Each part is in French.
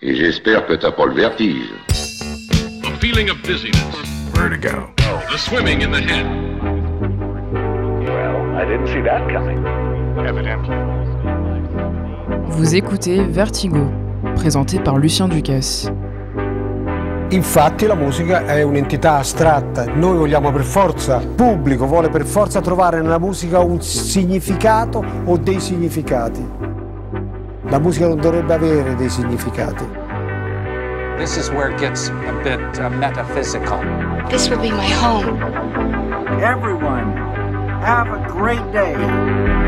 Et j'espère que t'as pas le vertige. A feeling of dizziness. Vertigo. The swimming in the head. Well, I didn't see that coming. Evidently. Vous écoutez Vertigo, présenté par Lucien Ducasse. Infatti la musica è un'entità astratta, noi vogliamo per forza, il pubblico vuole per forza trovare nella musica un significato o dei significati. La musica non dovrebbe avere dei significati. This is where it gets a bit uh, metaphysical. This will be my home. Everyone, have a great day.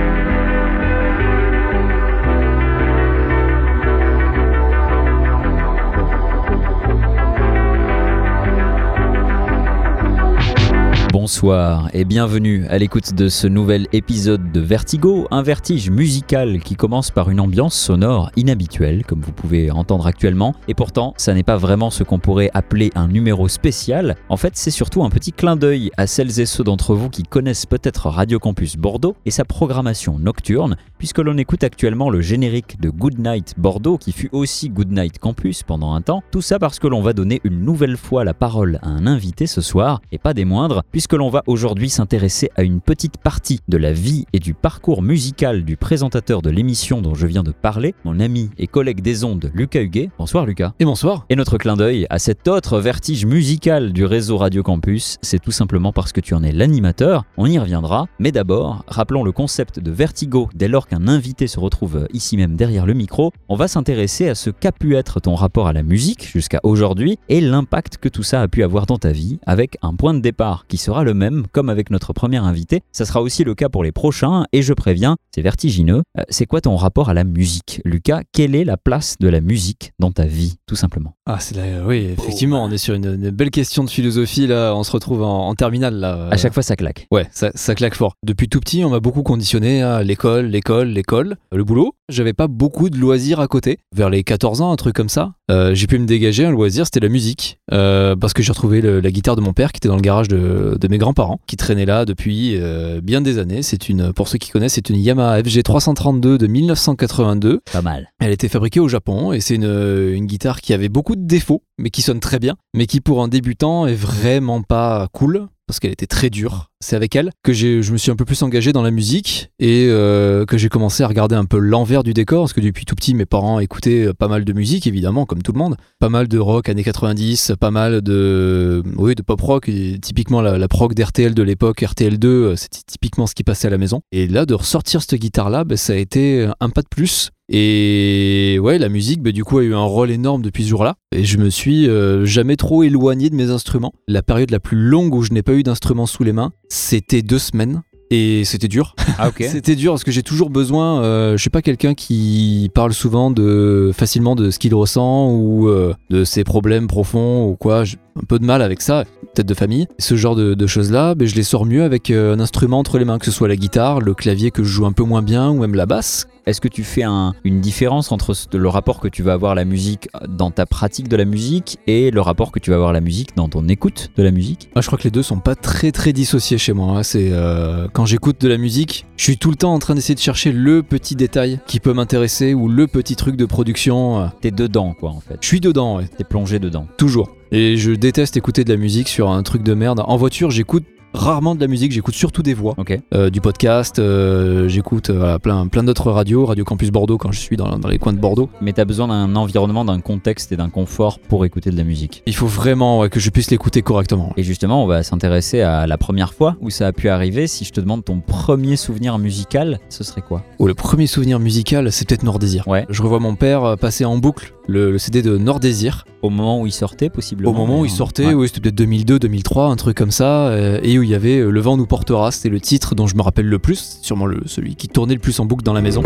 Bonsoir et bienvenue à l'écoute de ce nouvel épisode de Vertigo, un vertige musical qui commence par une ambiance sonore inhabituelle, comme vous pouvez entendre actuellement, et pourtant ça n'est pas vraiment ce qu'on pourrait appeler un numéro spécial, en fait c'est surtout un petit clin d'œil à celles et ceux d'entre vous qui connaissent peut-être Radio Campus Bordeaux et sa programmation nocturne, puisque l'on écoute actuellement le générique de Good Night Bordeaux, qui fut aussi Good Night Campus pendant un temps, tout ça parce que l'on va donner une nouvelle fois la parole à un invité ce soir, et pas des moindres, puisque l'on va aujourd'hui s'intéresser à une petite partie de la vie et du parcours musical du présentateur de l'émission dont je viens de parler, mon ami et collègue des ondes Lucas Huguet. Bonsoir Lucas. Et bonsoir. Et notre clin d'œil à cet autre vertige musical du réseau Radio Campus, c'est tout simplement parce que tu en es l'animateur, on y reviendra, mais d'abord, rappelons le concept de vertigo dès lors qu'un invité se retrouve ici même derrière le micro, on va s'intéresser à ce qu'a pu être ton rapport à la musique jusqu'à aujourd'hui et l'impact que tout ça a pu avoir dans ta vie avec un point de départ qui le même comme avec notre premier invité. Ça sera aussi le cas pour les prochains et je préviens, c'est vertigineux. Euh, c'est quoi ton rapport à la musique? Lucas, quelle est la place de la musique dans ta vie tout simplement? Ah, c'est là, oui, effectivement, on est sur une, une belle question de philosophie là, on se retrouve en, en terminale là. À chaque fois ça claque. Ouais, ça, ça claque fort. Depuis tout petit, on m'a beaucoup conditionné à l'école, l'école, l'école, le boulot. J'avais pas beaucoup de loisirs à côté. Vers les 14 ans, un truc comme ça, euh, j'ai pu me dégager un loisir, c'était la musique. Euh, parce que j'ai retrouvé le- la guitare de mon père qui était dans le garage de, de mes grands-parents, qui traînait là depuis euh, bien des années. C'est une, pour ceux qui connaissent, c'est une Yamaha FG 332 de 1982. Pas mal. Elle était fabriquée au Japon et c'est une, une guitare qui avait beaucoup de défauts, mais qui sonne très bien, mais qui pour un débutant est vraiment pas cool parce qu'elle était très dure. C'est avec elle que je me suis un peu plus engagé dans la musique et euh, que j'ai commencé à regarder un peu l'envers du décor parce que depuis tout petit mes parents écoutaient pas mal de musique évidemment comme tout le monde, pas mal de rock années 90, pas mal de oui de pop rock et typiquement la, la prog d'RTL de l'époque RTL2 euh, c'était typiquement ce qui passait à la maison et là de ressortir cette guitare là ça a été un pas de plus et ouais, la musique, bah, du coup, a eu un rôle énorme depuis ce jour-là. Et je me suis euh, jamais trop éloigné de mes instruments. La période la plus longue où je n'ai pas eu d'instruments sous les mains, c'était deux semaines. Et c'était dur. Ah ok. C'était dur parce que j'ai toujours besoin. euh, je suis pas quelqu'un qui parle souvent de facilement de ce qu'il ressent ou euh, de ses problèmes profonds ou quoi. Un peu de mal avec ça, peut-être de famille. Ce genre de, de choses-là, ben, je les sors mieux avec euh, un instrument entre les mains, que ce soit la guitare, le clavier que je joue un peu moins bien ou même la basse. Est-ce que tu fais un- une différence entre le rapport que tu vas avoir à la musique dans ta pratique de la musique et le rapport que tu vas avoir à la musique dans ton écoute de la musique? Ah, je crois que les deux sont pas très très dissociés chez moi. hein. C'est euh, quand j'écoute de la musique, je suis tout le temps en train d'essayer de chercher le petit détail qui peut m'intéresser ou le petit truc de production. euh. T'es dedans quoi en fait. Je suis dedans, ouais. T'es plongé dedans. Toujours. Et je déteste écouter de la musique sur un truc de merde. En voiture, j'écoute rarement de la musique, j'écoute surtout des voix. Euh, du podcast, euh, j'écoute euh, voilà, plein, plein d'autres radios, Radio Campus Bordeaux quand je suis dans, dans les coins de Bordeaux. Mais t'as besoin d'un environnement, d'un contexte et d'un confort pour écouter de la musique. Il faut vraiment ouais, que je puisse l'écouter correctement. Et justement, on va s'intéresser à la première fois où ça a pu arriver. Si je te demande ton premier souvenir musical, ce serait quoi? Oh, le premier souvenir musical, c'est peut-être Nord-Désir. Ouais. Je revois mon père passer en boucle le, le CD de Nord-Désir. Au moment où il sortait, possiblement Au moment où il sortait, Ouais. oui, c'était peut-être 2002, 2003, un truc comme ça, et il y avait euh, Le vent nous portera, c'était le titre dont je me rappelle le plus, sûrement celui qui tournait le plus en boucle dans la maison.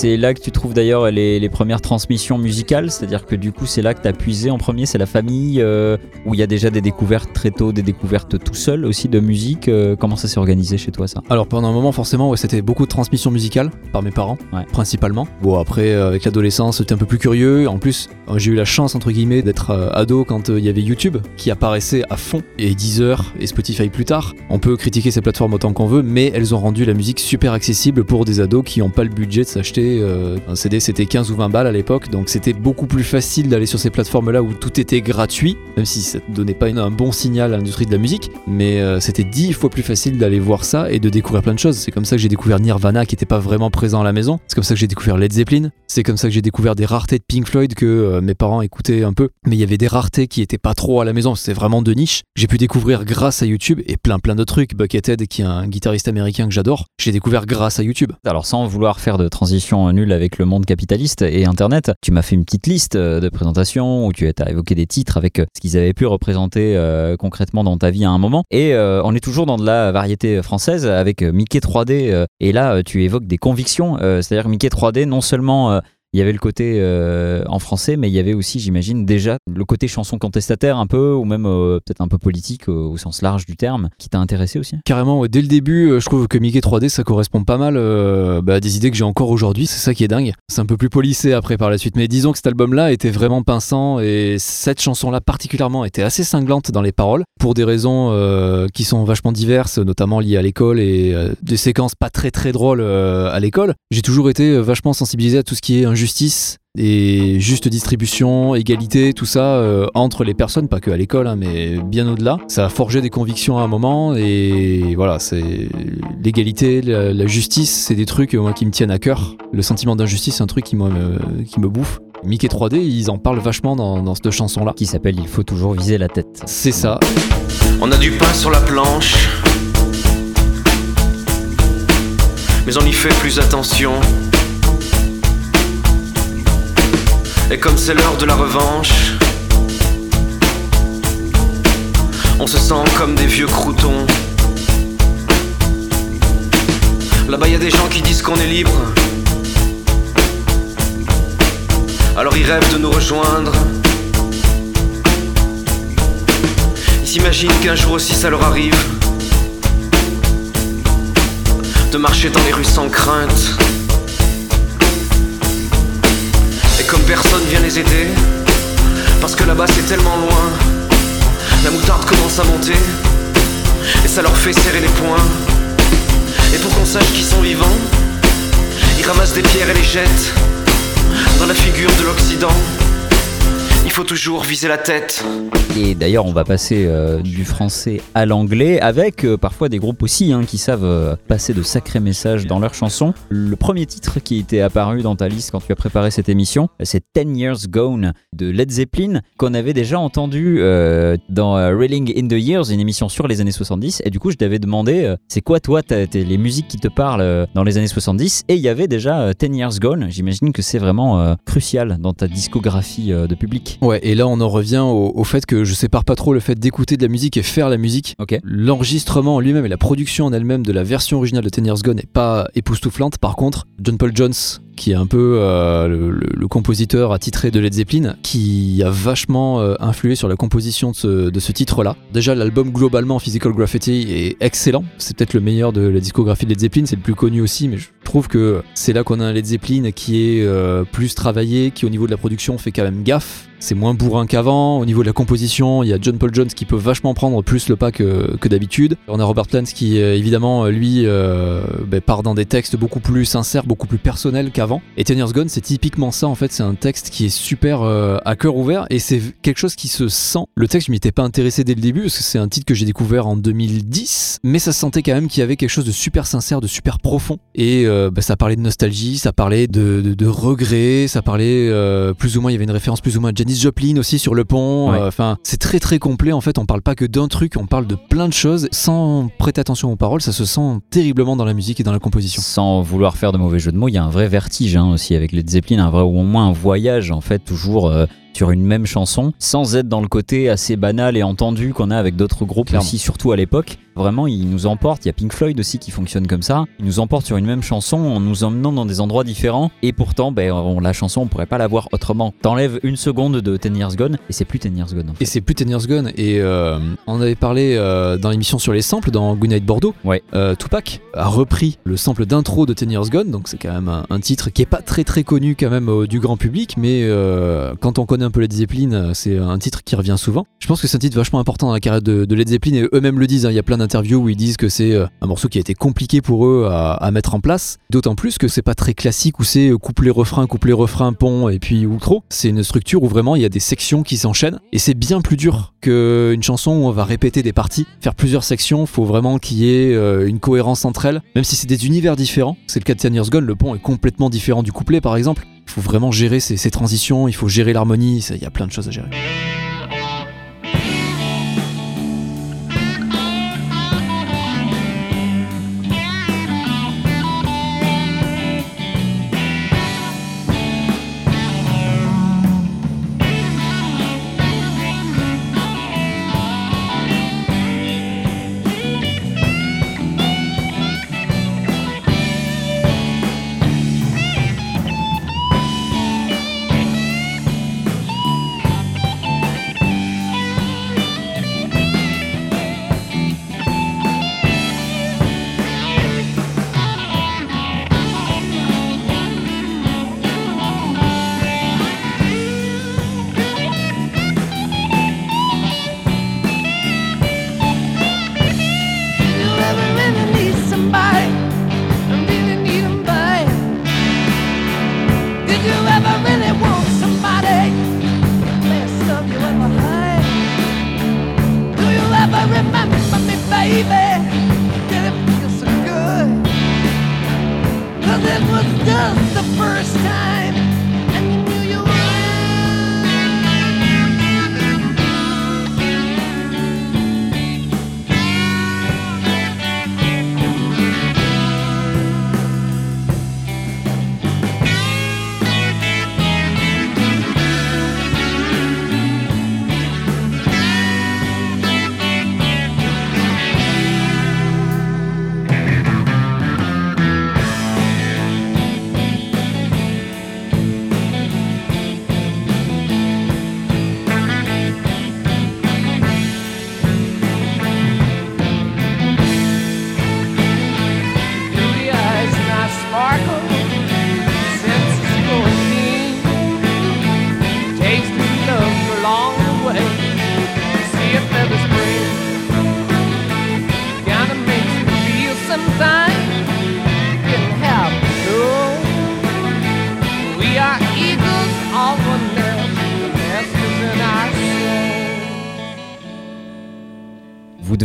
C'est là que tu trouves d'ailleurs les, les premières transmissions musicales, c'est-à-dire que du coup c'est là que tu as puisé en premier, c'est la famille euh, où il y a déjà des découvertes très tôt, des découvertes tout seul aussi de musique. euh, comment ça s'est organisé chez toi ça? Alors pendant un moment forcément ouais, c'était beaucoup de transmission musicale par mes parents Ouais. principalement. Bon après euh, avec l'adolescence j'étais un peu plus curieux. En plus j'ai eu la chance entre guillemets d'être ado quand il y avait YouTube qui apparaissait à fond et Deezer et Spotify plus tard. On peut critiquer ces plateformes autant qu'on veut mais elles ont rendu la musique super accessible pour des ados qui n'ont pas le budget de s'acheter euh, un CD c'était 15 ou 20 balles à l'époque donc c'était beaucoup plus facile d'aller sur ces plateformes là où tout était gratuit même si ça ne donnait pas un bon signal à l'industrie de la musique mais euh, c'était dix fois plus facile d'aller voir ça et de découvrir plein de choses. C'est comme ça que j'ai découvert Nirvana qui n'était pas vraiment présent à la maison. C'est comme ça que j'ai découvert Led Zeppelin. C'est comme ça que j'ai découvert des raretés de Pink Floyd que euh, mes parents écoutaient un peu. Mais il y avait des raretés qui étaient pas trop à la maison. C'était vraiment de niche. J'ai pu découvrir grâce à YouTube et plein plein de trucs. Buckethead qui est un guitariste américain que j'adore. J'ai découvert grâce à YouTube. Alors sans vouloir faire de transition nulle avec le monde capitaliste et Internet, tu m'as fait une petite liste euh, de présentations où tu as évoqué des titres avec euh, ce qu'ils avaient pu représenter euh, concrètement dans ta vie à un moment. Et on est toujours dans de la variété française avec Mickey 3D. euh, et là, tu évoques des convictions. C'est-à-dire Mickey 3D, non seulement... il y avait le côté euh, en français, mais il y avait aussi, j'imagine, déjà le côté chanson contestataire un peu, ou même euh, peut-être un peu politique euh, au sens large du terme, qui t'a intéressé aussi. Carrément, dès le début, je trouve que Mickey 3D, ça correspond pas mal bah, à des idées que j'ai encore aujourd'hui. C'est ça qui est dingue. C'est un peu plus polissé après par la suite. Mais disons que cet album-là était vraiment pinçant et cette chanson-là particulièrement était assez cinglante dans les paroles pour des raisons qui sont vachement diverses, notamment liées à l'école et des séquences pas très très drôles à l'école. J'ai toujours été vachement sensibilisé à tout ce qui est injustice et juste distribution, égalité, tout ça euh, entre les personnes, pas que à l'école, hein, mais bien au-delà. Ça a forgé des convictions à un moment et voilà, c'est l'égalité, la, la justice, c'est des trucs euh, moi qui me tiennent à cœur. Le sentiment d'injustice, c'est un truc qui, me, qui me bouffe. Mickey 3D, ils en parlent vachement dans, dans cette chanson-là. Qui s'appelle Il faut toujours viser la tête. C'est ça. On a du pain sur la planche, mais on y fait plus attention. Et comme c'est l'heure de la revanche, on se sent comme des vieux croutons. Là-bas, y a des gens qui disent qu'on est libre. Alors ils rêvent de nous rejoindre. Ils s'imaginent qu'un jour aussi ça leur arrive de marcher dans les rues sans crainte. Comme personne vient les aider, parce que là-bas c'est tellement loin, la moutarde commence à monter, et ça leur fait serrer les poings. Et pour qu'on sache qu'ils sont vivants, ils ramassent des pierres et les jettent dans la figure de l'Occident. Il faut toujours viser la tête. Et d'ailleurs, on va passer euh, du français à l'anglais avec euh, parfois des groupes aussi hein, qui savent euh, passer de sacrés messages dans leurs chansons. Le premier titre qui était apparu dans ta liste quand tu as préparé cette émission, c'est 10 Years Gone de Led Zeppelin qu'on avait déjà entendu dans Reeling in the Years, une émission sur les années 70. Et du coup, je t'avais demandé, c'est quoi toi les musiques qui te parlent dans les années 70 Et il y avait déjà 10 Years Gone. J'imagine que c'est vraiment crucial dans ta discographie de public. Ouais, et là on en revient au, au fait que je sépare pas trop le fait d'écouter de la musique et faire la musique. L'enregistrement en lui-même et la production en elle-même de la version originale de Ten Years Gone n'est pas époustouflante. Par contre, John Paul Jones, qui est un peu euh, le, le- le compositeur attitré de Led Zeppelin, qui a vachement euh, influé sur la composition de ce, de ce titre-là. Déjà, l'album globalement Physical Graffiti est excellent. C'est peut-être le meilleur de la discographie de Led Zeppelin, c'est le plus connu aussi, mais je trouve que c'est là qu'on a un Led Zeppelin qui est euh, plus travaillé, qui au niveau de la production fait quand même gaffe. C'est moins bourrin qu'avant. Au niveau de la composition, il y a John Paul Jones qui peut vachement prendre plus le pas que, que d'habitude. On a Robert Plant qui, évidemment, lui, ben, part dans des textes beaucoup plus sincères, beaucoup plus personnels qu'avant. Et Ten Years Gone, c'est typiquement ça, en fait. C'est un texte qui est super euh, à cœur ouvert et c'est quelque chose qui se sent. Le texte, je m'y étais pas intéressé dès le début parce que c'est un titre que j'ai découvert en 2010, mais ça se sentait quand même qu'il y avait quelque chose de super sincère, de super profond. Et euh, ben, ça parlait de nostalgie, ça parlait de, de, de regret, ça parlait euh, plus ou moins, il y avait une référence plus ou moins à Janis Joplin aussi sur le pont. Ouais. Enfin, c'est très très complet en fait. On parle pas que d'un truc, on parle de plein de choses sans prêter attention aux paroles. Ça se sent terriblement dans la musique et dans la composition. Sans vouloir faire de mauvais jeu de mots, il y a un vrai vertige hein, aussi avec Led Zeppelin, un vrai, ou au moins un voyage en fait, toujours euh, sur une même chanson, sans être dans le côté assez banal et entendu qu'on a avec d'autres groupes Clairement. aussi, surtout à l'époque. Vraiment, il nous emporte. Il y a Pink Floyd aussi qui fonctionne comme ça. Il nous emporte sur une même chanson en nous emmenant dans des endroits différents. Et pourtant, ben, on- la chanson, on pourrait pas la voir autrement. T'enlèves une seconde de Ten Years Gone et c'est plus Ten Years Gone. En fait. Et c'est plus Ten Years Gone. Et euh, on avait parlé euh, dans l'émission sur les samples, dans Goodnight Bordeaux. Ouais. Euh, Tupac a repris le sample d'intro de Ten Years Gone, donc c'est quand même un, un titre qui est pas très très connu quand même du grand public, mais quand on connaît un peu Led Zeppelin, euh, c'est un titre qui revient souvent. Je pense que c'est un titre vachement important dans la carrière de, Led Zeppelin et eux-mêmes le disent. hein. Il y a plein d'interviews où ils disent que c'est euh, un morceau qui a été compliqué pour eux à, mettre en place. D'autant plus que c'est pas très classique où c'est euh, couplet refrain, couplet refrain, pont et puis outro. C'est une structure où vraiment il y a des sections qui s'enchaînent et c'est bien plus dur qu'une chanson où on va répéter des parties, faire plusieurs sections. Faut vraiment qu'il y ait une cohérence entre elles, même si c'est des univers différents. C'est le cas de Ten Years Gone. Le pont est complètement différent du couplet par exemple. Il faut vraiment gérer ces, transitions, il faut gérer l'harmonie, il y a plein de choses à gérer.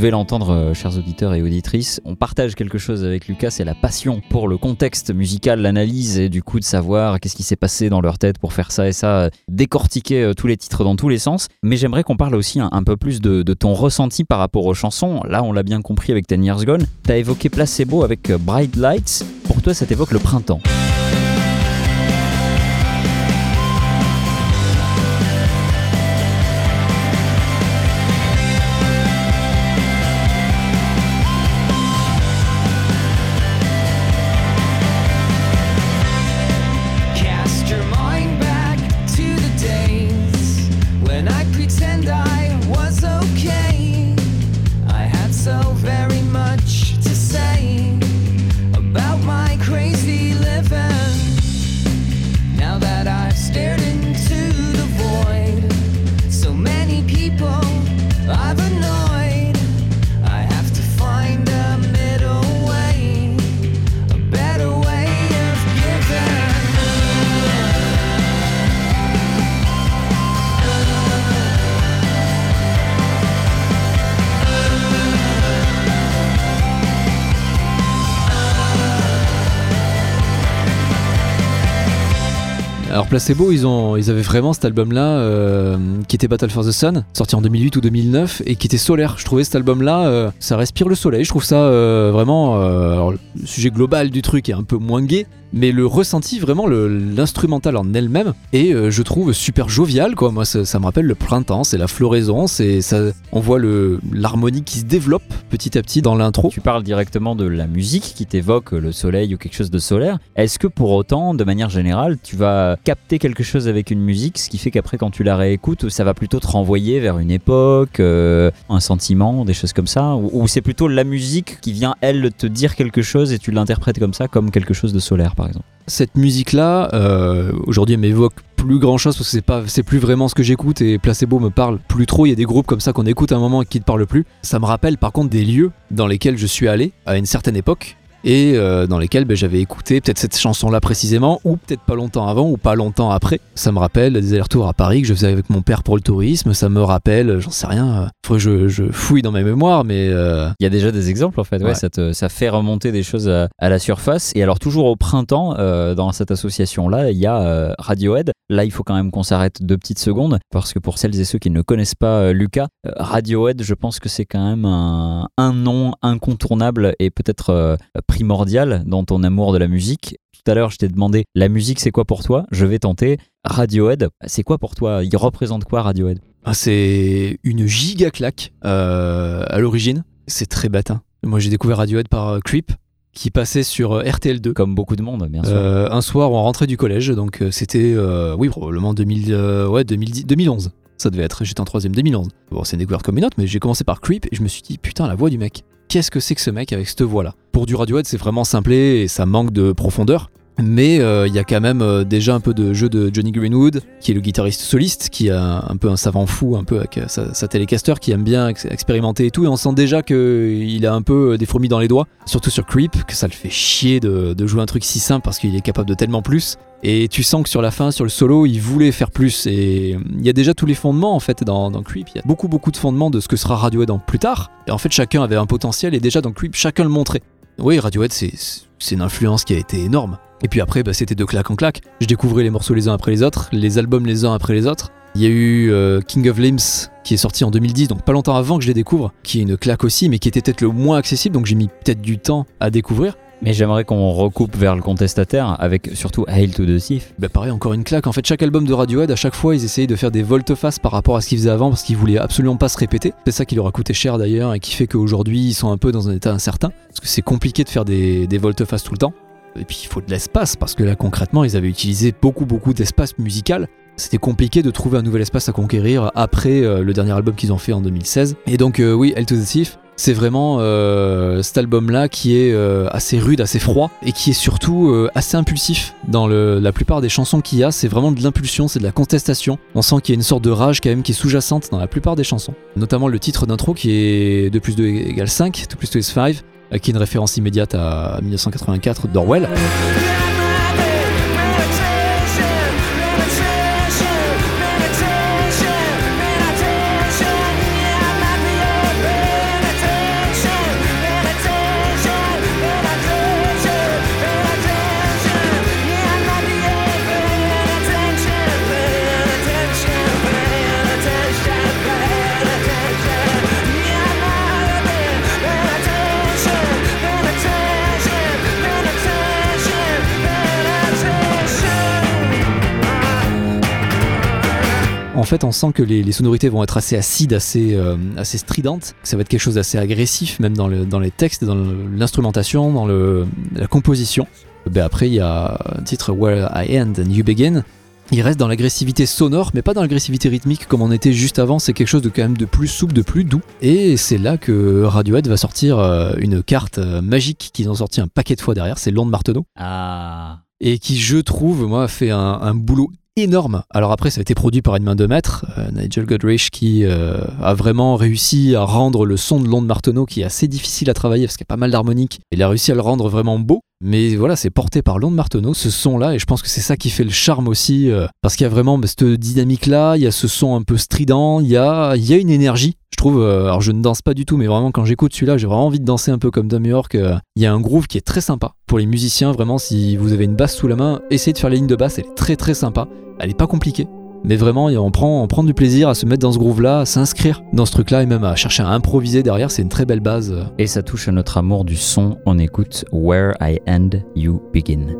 L'entendre, euh, chers auditeurs et auditrices. On partage quelque chose avec Lucas, c'est la passion pour le contexte musical, l'analyse et du coup de savoir qu'est-ce qui s'est passé dans leur tête pour faire ça et ça, euh, décortiquer euh, tous les titres dans tous les sens. Mais j'aimerais qu'on parle aussi un, peu plus de, ton ressenti par rapport aux chansons. Là, on l'a bien compris avec Ten Years Gone. T'as évoqué Placebo avec Bright Lights. Pour toi, ça t'évoque le printemps. Placebo, ils, ont, ils avaient vraiment cet album-là euh, qui était Battle for the Sun, sorti en 2008 ou 2009, et qui était solaire. Je trouvais cet album-là, euh, ça respire le soleil. Je trouve ça euh, vraiment... le sujet global du truc est un peu moins gai, mais le ressenti, vraiment l'instrumental en elle-même, euh, je trouve, super jovial. Quoi. Moi, ça, ça me rappelle le printemps, c'est la floraison, c'est ça, on voit l'harmonie qui se développe petit à petit dans l'intro. Tu parles directement de la musique qui t'évoque le soleil ou quelque chose de solaire. Est-ce que pour autant, de manière générale, tu vas capter quelque chose avec une musique, ce qui fait qu'après quand tu la réécoutes, ça va plutôt te renvoyer vers une époque, euh, un sentiment, des choses comme ça Ou, c'est plutôt la musique qui vient, elle, te dire quelque chose et tu l'interprètes comme ça, comme quelque chose de solaire par exemple cette musique-là, euh, aujourd'hui, elle m'évoque plus grand-chose parce que c'est pas, c'est plus vraiment ce que j'écoute et Placebo me parle plus trop. Il y a des groupes comme ça qu'on écoute à un moment et qui ne parlent plus. Ça me rappelle par contre des lieux dans lesquels je suis allé à une certaine époque et euh, dans lesquels ben, j'avais écouté peut-être cette chanson-là précisément ou peut-être pas longtemps avant ou pas longtemps après. Ça me rappelle des allers-retours à Paris que je faisais avec mon père pour le tourisme. Ça me rappelle, j'en sais rien, euh, faudrait que je, je fouille dans mes mémoires, mais euh, Il y a déjà des exemples en fait, ouais, Ouais. Ça, te- ça fait remonter des choses à, à la surface. Et alors toujours au printemps, euh, dans cette association-là, il y a euh, Radiohead. Là, il faut quand même qu'on s'arrête deux petites secondes, parce que pour celles et ceux qui ne connaissent pas euh, Lucas, euh, Radiohead, je pense que c'est quand même un, un nom incontournable et peut-être euh, primordial dans ton amour de la musique. Tout à l'heure, je t'ai demandé, la musique, c'est quoi pour toi? Je vais tenter. Radiohead, c'est quoi pour toi? Il représente quoi Radiohead? Ah, c'est une giga claque euh, à l'origine. C'est très bête. hein. Moi, j'ai découvert Radiohead par euh, Creep, qui passait sur euh, RTL2. Comme beaucoup de monde, bien sûr. Euh, un soir on rentrait du collège, donc c'était, euh, oui, probablement 2000, euh, ouais, 2010, 2011. Ça devait être, j'étais en troisième, 2011. Bon, c'est une découverte comme une autre, mais j'ai commencé par Creep et je me suis dit, putain, la voix du mec. Qu'est-ce que c'est que ce mec avec cette voix-là? Pour du Radiohead, c'est vraiment simplé et ça manque de profondeur. Mais euh, il y a quand même euh, déjà un peu de jeu de Johnny Greenwood, qui est le guitariste soliste, qui a un peu un savant fou, un peu avec euh, sa, télécaster, qui aime bien ex- expérimenter et tout. Et on sent déjà qu'il a un peu euh, des fourmis dans les doigts, surtout sur Creep, que ça le fait chier de, de jouer un truc si simple parce qu'il est capable de tellement plus. Et tu sens que sur la fin, sur le solo, il voulait faire plus. Et il y a déjà tous les fondements en fait dans, dans Creep. Il y a beaucoup beaucoup de fondements de ce que sera Radiohead en plus tard. Et en fait, chacun avait un potentiel et déjà dans Creep, chacun le montrait. Oui, Radiohead, c'est une influence qui a été énorme. Et puis après, bah, c'était de claque en claque. Je découvrais les morceaux les uns après les autres, les albums les uns après les autres. Il y a eu euh, King of Limbs qui est sorti en 2010, donc pas longtemps avant que je les découvre, qui est une claque aussi, mais qui était peut-être le moins accessible, donc j'ai mis peut-être du temps à découvrir. Mais j'aimerais qu'on recoupe vers le contestataire avec surtout Hail to the Thief. Bah pareil, encore une claque. En fait, chaque album de Radiohead, à chaque fois, ils essayaient de faire des volte-face par rapport à ce qu'ils faisaient avant parce qu'ils voulaient absolument pas se répéter. C'est ça qui leur a coûté cher d'ailleurs et qui fait qu'aujourd'hui, ils sont un peu dans un état incertain. Parce que c'est compliqué de faire des, des volte-face tout le temps. Et puis, il faut de l'espace parce que là, concrètement, ils avaient utilisé beaucoup, beaucoup d'espace musical. C'était compliqué de trouver un nouvel espace à conquérir après euh, le dernier album qu'ils ont fait en 2016. Et donc, euh, oui, Hell to the Thief, c'est vraiment euh, cet album-là qui est euh, assez rude, assez froid et qui est surtout euh, assez impulsif. Dans la plupart des chansons qu'il y a, c'est vraiment de l'impulsion, c'est de la contestation. On sent qu'il y a une sorte de rage quand même qui est sous-jacente dans la plupart des chansons. Notamment le titre d'intro qui est 2 plus 2 égale 5, 2 plus 2 is 5, euh, qui est une référence immédiate à 1984 d'Orwell. En fait, on sent que les, les sonorités vont être assez acides, assez, euh, assez stridentes. Ça va être quelque chose d'assez agressif, même dans, le- dans les textes, dans l'instrumentation, dans le- la composition. Ben après, il y a un titre Where I End and You Begin. Il reste dans l'agressivité sonore, mais pas dans l'agressivité rythmique comme on était juste avant. C'est quelque chose de quand même de plus souple, de plus doux. Et c'est là que Radiohead va sortir euh, une carte euh, magique qu'ils ont sorti un paquet de fois derrière. C'est Lord Marteneau Ah. et qui, je trouve, moi, fait un, un boulot énorme. Alors après, ça a été produit par une main de maître, euh, Nigel Godrich, qui euh, a vraiment réussi à rendre le son de Londres Marteneau, qui est assez difficile à travailler parce qu'il y a pas mal d'harmoniques. Il a réussi à le rendre vraiment beau. Mais voilà, c'est porté par Londres Marteneau, ce son-là, et je pense que c'est ça qui fait le charme aussi, euh, parce qu'il y a vraiment bah, cette dynamique-là, il y a ce son un peu strident, il y a, y a une énergie. Je trouve, euh, alors je ne danse pas du tout, mais vraiment quand j'écoute celui-là, j'ai vraiment envie de danser un peu comme Tom York. euh, Il y a un groove qui est très sympa. Pour les musiciens, vraiment, si vous avez une basse sous la main, essayez de faire les lignes de basse, elle est très très sympa. Elle est pas compliquée. Mais vraiment, on prend, du plaisir à se mettre dans ce groove-là, à s'inscrire dans ce truc-là et même à chercher à improviser derrière. C'est une très belle base. Et ça touche à notre amour du son. On écoute Where I End, You Begin.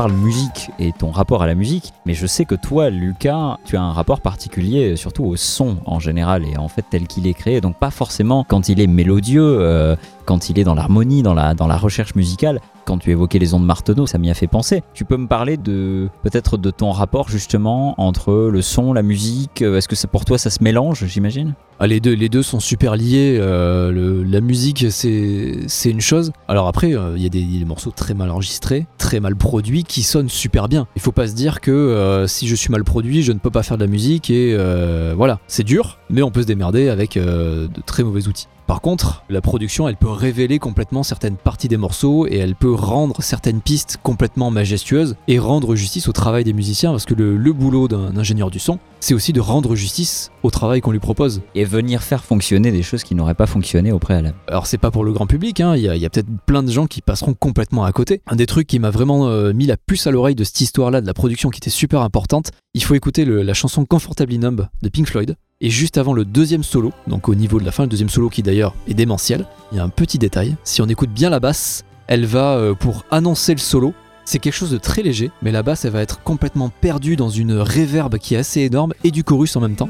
Parle musique et ton rapport à la musique, mais je sais que toi, Lucas, tu as un rapport particulier surtout au son en général et en fait tel qu'il est créé, donc pas forcément quand il est mélodieux, euh, quand il est dans l'harmonie, dans la, dans la recherche musicale. Quand tu évoquais les ondes Marteneau, ça m'y a fait penser. Tu peux me parler de peut-être de ton rapport justement entre le son, la musique. euh, Est-ce que pour toi ça se mélange, j'imagine? Ah, les, deux, les deux sont super liés. euh, la musique, c'est une chose. Alors après, euh, il y, a des- morceaux très mal enregistrés, très mal produits, qui sonnent super bien. Il faut pas se dire que si je suis mal produit, je ne peux pas faire de la musique. Et voilà, c'est dur, mais on peut se démerder avec de très mauvais outils. Par contre, la production, elle peut révéler complètement certaines parties des morceaux et elle peut rendre certaines pistes complètement majestueuses et rendre justice au travail des musiciens parce que le, le boulot d'un ingénieur du son, c'est aussi de rendre justice au travail qu'on lui propose. Et venir faire fonctionner des choses qui n'auraient pas fonctionné au préalable. Alors c'est pas pour le grand public, hein, il y a, il y a peut-être plein de gens qui passeront complètement à côté. Un des trucs qui m'a vraiment euh, mis la puce à l'oreille de cette histoire-là, de la production qui était super importante, il faut écouter le- la chanson Comfortably Numb de Pink Floyd. Et juste avant le deuxième solo, donc au niveau de la fin, le deuxième solo qui d'ailleurs est démentiel, il y a un petit détail. Si on écoute bien la basse, elle va, euh, pour annoncer le solo, c'est quelque chose de très léger, mais la basse elle va être complètement perdue dans une réverbe qui est assez énorme et du chorus en même temps.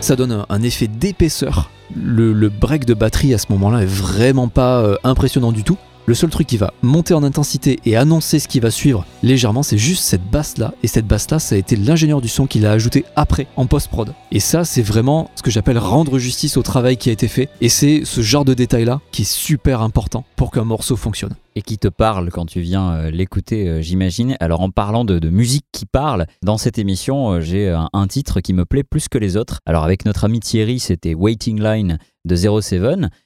ça donne un, effet d'épaisseur. Le, le break de batterie à ce moment-là est vraiment pas euh, impressionnant du tout. Le seul truc qui va monter en intensité et annoncer ce qui va suivre légèrement, c'est juste cette basse là. Et cette basse là, ça a été l'ingénieur du son qui l'a ajouté après en post-prod. Et ça, c'est vraiment ce que j'appelle rendre justice au travail qui a été fait. Et c'est ce genre de détail là qui est super important pour qu'un morceau fonctionne. Et qui te parle quand tu viens euh, l'écouter, euh, j'imagine. Alors en parlant de, musique qui parle, dans cette émission, euh, j'ai un titre qui me plaît plus que les autres. Alors avec notre ami Thierry, c'était Waiting Line de 07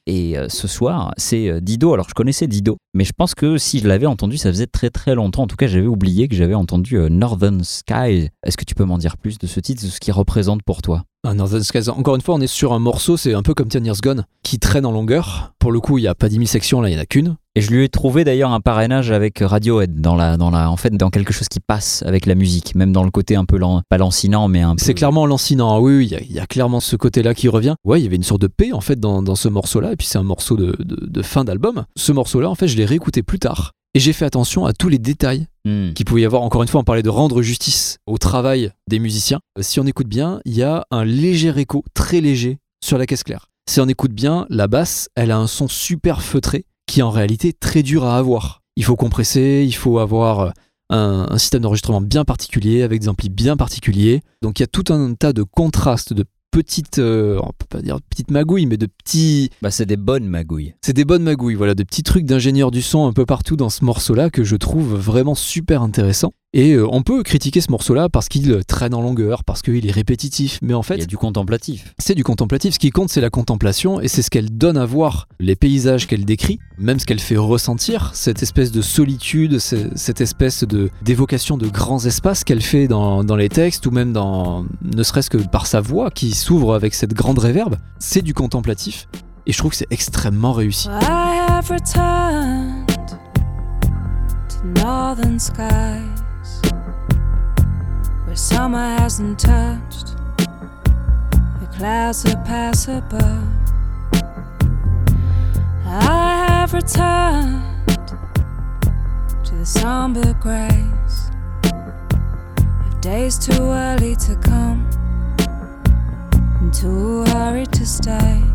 et euh, ce soir c'est euh, Dido. Alors je connaissais Dido mais je pense que si je l'avais entendu ça faisait très très longtemps. En tout cas j'avais oublié que j'avais entendu euh, Northern Sky. Est-ce que tu peux m'en dire plus de ce titre de ce qu'il représente pour toi? Ah, Northern Skies, encore une fois, on est sur un morceau, c'est un peu comme Ten Years Gone, qui traîne en longueur. Pour le coup, il n'y a pas 10 000 sections, là, il n'y en a qu'une. et je lui ai trouvé d'ailleurs un parrainage avec Radiohead dans la dans la en fait dans quelque chose qui passe avec la musique même dans le côté un peu lan- pas lancinant mais un peu C'est clairement lancinant, ah oui, oui, il y a- il y, a clairement ce côté-là qui revient. Ouais, il y avait une sorte de paix en fait dans, dans ce morceau-là, et puis c'est un morceau de, de- de fin d'album. Ce morceau-là, en fait, je l'ai réécouté plus tard, et j'ai fait attention à tous les détails Hmm. qu'il pouvait y avoir. Encore une fois, on parlait de rendre justice au travail des musiciens. Euh, Si on écoute bien, il y a un léger écho, très léger, sur la caisse claire. Si on écoute bien, la basse, elle a un son super feutré, qui est en réalité très dur à avoir. Il faut compresser, il faut avoir euh, un, un système d'enregistrement bien particulier, avec des amplis bien particuliers. Donc il y a tout un tas de contrastes, de petites, euh, on peut pas dire petites magouilles, mais de petits, bah c'est des bonnes magouilles c'est des bonnes magouilles, voilà, de petits trucs d'ingénieur du son un peu partout dans ce morceau-là que je trouve vraiment super intéressant. Et euh, on peut critiquer ce morceau-là parce qu'il traîne en longueur, parce qu'il est répétitif, mais en il y a fait, du contemplatif c'est du contemplatif. Ce qui compte, c'est la contemplation et c'est ce qu'elle donne à voir, les paysages qu'elle décrit, même ce qu'elle fait ressentir, cette espèce de solitude, ce- cette espèce de d'évocation de grands espaces qu'elle fait dans, dans les textes ou même dans, ne serait-ce que par sa voix qui s'ouvre avec cette grande réverbe. C'est du contemplatif et je trouve que c'est extrêmement réussi. I have returned to northern skies where summer hasn't touched the clouds that pass above. I have returned to the somber grace of days too early to come and too hurried to stay.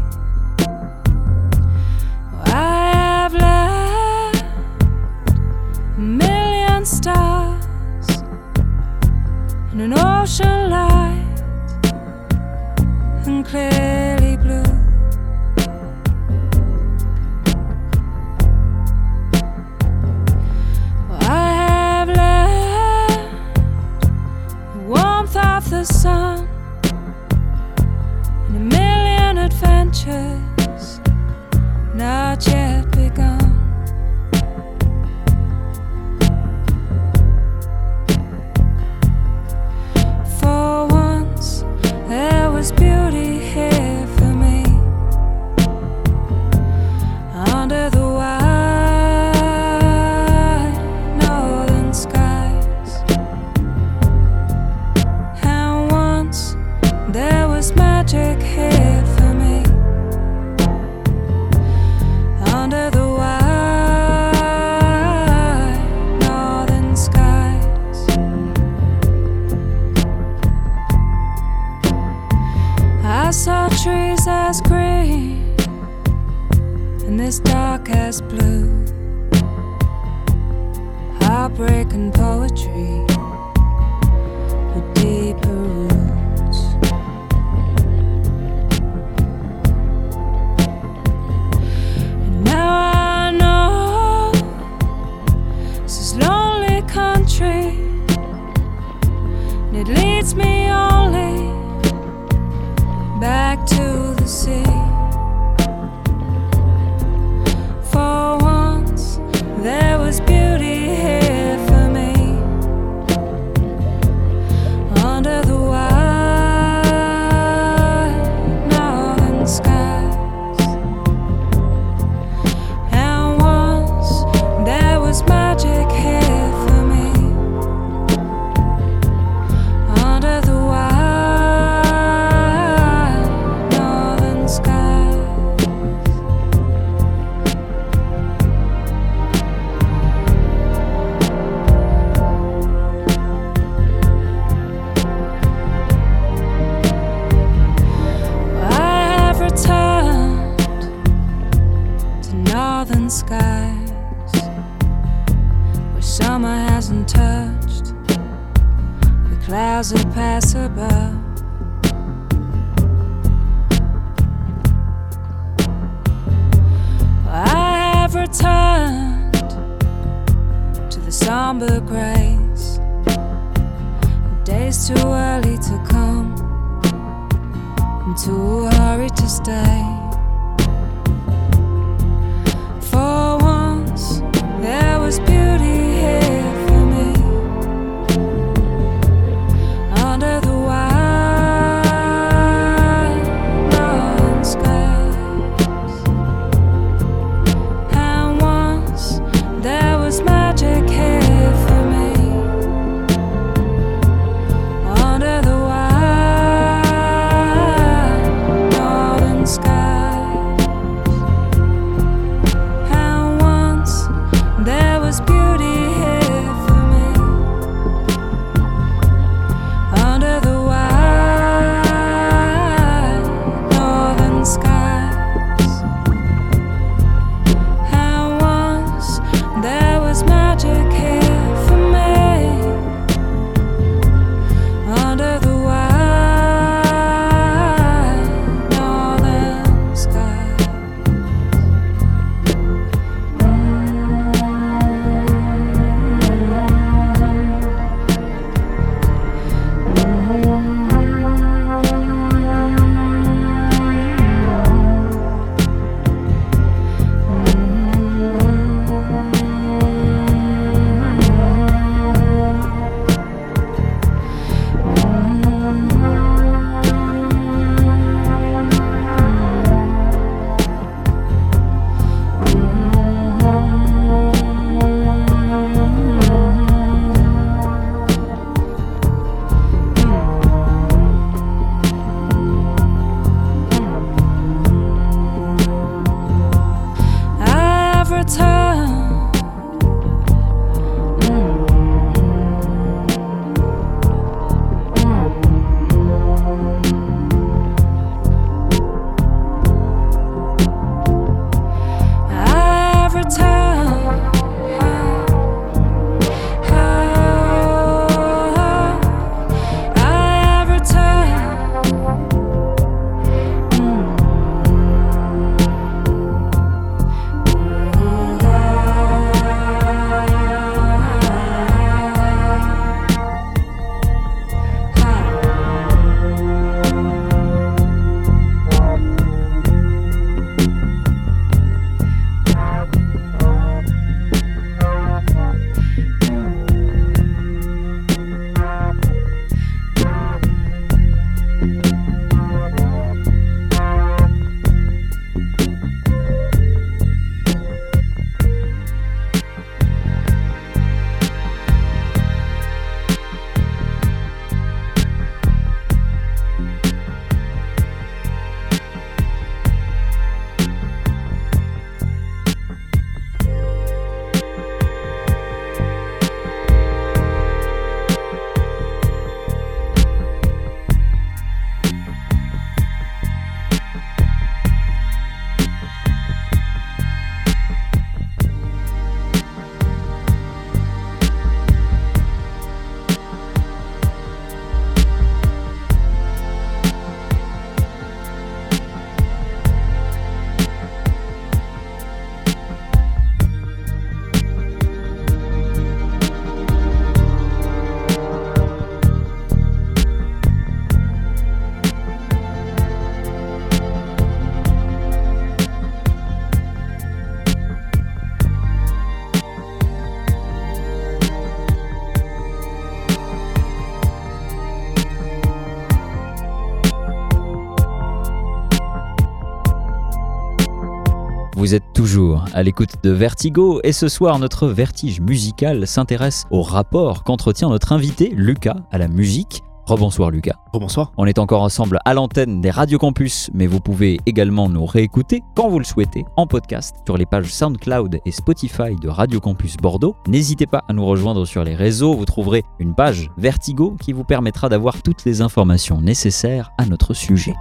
À l'écoute de Vertigo et ce soir notre vertige musical s'intéresse au rapport qu'entretient notre invité Lucas à la musique. Rebonsoir Lucas. Rebonsoir. On est encore ensemble à l'antenne des Radio Campus, mais vous pouvez également nous réécouter quand vous le souhaitez en podcast sur les pages SoundCloud et Spotify de Radio Campus Bordeaux. N'hésitez pas à nous rejoindre sur les réseaux, vous trouverez une page Vertigo qui vous permettra d'avoir toutes les informations nécessaires à notre sujet.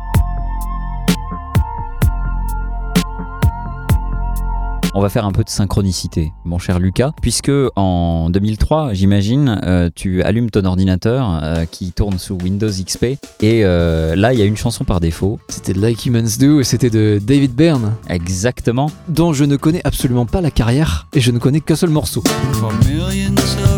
On va faire un peu de synchronicité, mon cher Lucas, puisque en 2003, j'imagine, euh, tu allumes ton ordinateur euh, qui tourne sous Windows XP et euh, là, il y a une chanson par défaut. C'était Like Humans Do et c'était de David Byrne. Exactement. Dont je ne connais absolument pas la carrière et je ne connais qu'un seul morceau. For millions of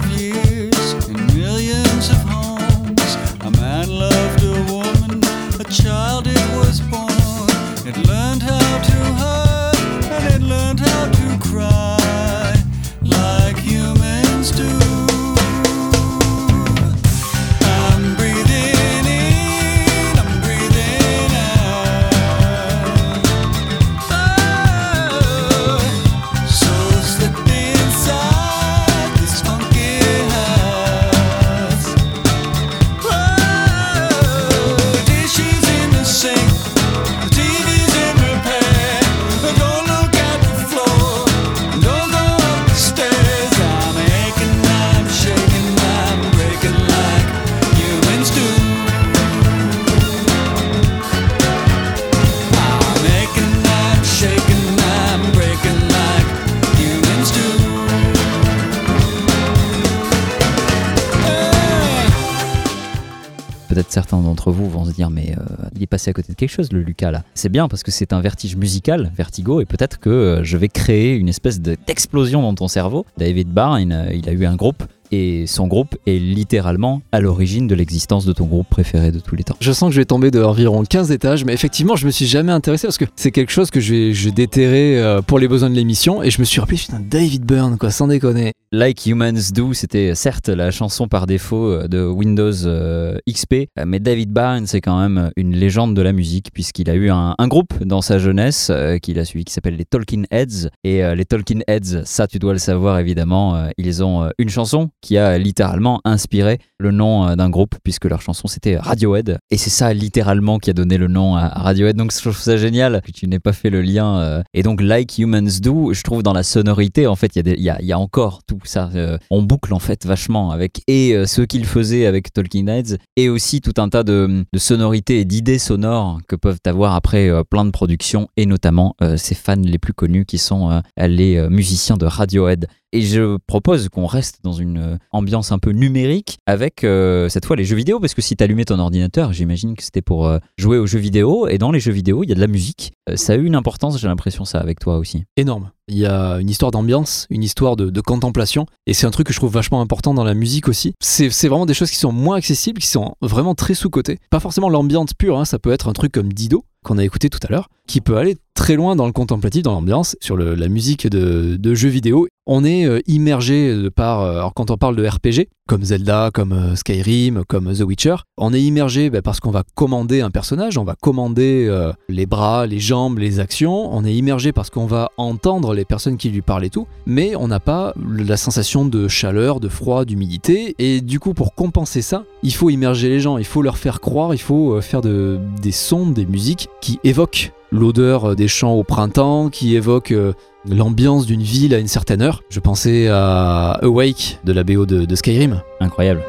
certains d'entre vous vont se dire, mais euh, il est passé à côté de quelque chose, le Lucas là. C'est bien parce que c'est un vertige musical, Vertigo, et peut-être que euh, je vais créer une espèce de- d'explosion dans ton cerveau. David euh, il a eu un groupe. Et son groupe est littéralement à l'origine de l'existence de ton groupe préféré de tous les temps. Je sens que je vais tomber de environ 15 étages, mais effectivement, je me suis jamais intéressé parce que c'est quelque chose que vais déterrer euh, pour les besoins de l'émission. Et je me suis rappelé, putain, David Byrne, quoi, sans déconner. Like Humans Do, c'était certes la chanson par défaut euh, de Windows euh, XP, mais David Byrne, c'est quand même une légende de la musique, puisqu'il a eu un, un groupe dans sa jeunesse euh, qu'il a suivi qui s'appelle les Talking Heads. Et euh, les Talking Heads, ça tu dois le savoir évidemment, ils ont une chanson qui a littéralement inspiré le nom euh, d'un groupe, puisque leur chanson c'était Radiohead. Et c'est ça littéralement qui a donné le nom à Radiohead. Donc je trouve ça génial que tu n'aies pas fait le lien. euh. Et donc Like Humans Do, je trouve dans la sonorité, en fait, il y, y, y a encore tout ça. euh, on boucle en fait vachement avec et ce qu'il faisait avec Talking Heads et aussi tout un tas de, de sonorités et d'idées sonores que peuvent avoir après plein de productions et notamment ses fans les plus connus qui sont les musiciens de Radiohead. Et je propose qu'on reste dans une euh, ambiance un peu numérique avec euh, cette fois les jeux vidéo, parce que si tu allumais ton ordinateur, j'imagine que c'était pour euh, jouer aux jeux vidéo, et dans les jeux vidéo, il y a de la musique. Ça a eu une importance, j'ai l'impression, ça avec toi aussi. Énorme. Il y a une histoire d'ambiance, une histoire de, contemplation, et c'est un truc que je trouve vachement important dans la musique aussi. C'est vraiment des choses qui sont moins accessibles, qui sont vraiment très sous-cotées. Pas forcément l'ambiance pure, hein, ça peut être un truc comme Dido, qu'on a écouté tout à l'heure, qui peut aller très loin dans le contemplatif, dans l'ambiance, sur la musique de, jeux vidéo. On est euh, immergé de par, euh, alors quand on parle de RPG, comme Zelda, comme euh, Skyrim, comme The Witcher, on est immergé bah, parce qu'on va commander un personnage, on va commander euh, les bras, les jambes, les actions, on est immergé parce qu'on va entendre les personnes qui lui parlent et tout, mais on n'a pas la sensation de chaleur, de froid, d'humidité, et du coup pour compenser ça, il faut immerger les gens, il faut leur faire croire, il faut euh, faire de, des sons, des musiques qui évoquent l'odeur euh, des champs au printemps, qui évoquent euh, l'ambiance d'une ville à une certaine heure. Je pensais à Awake de la BO de, de Skyrim. Incroyable.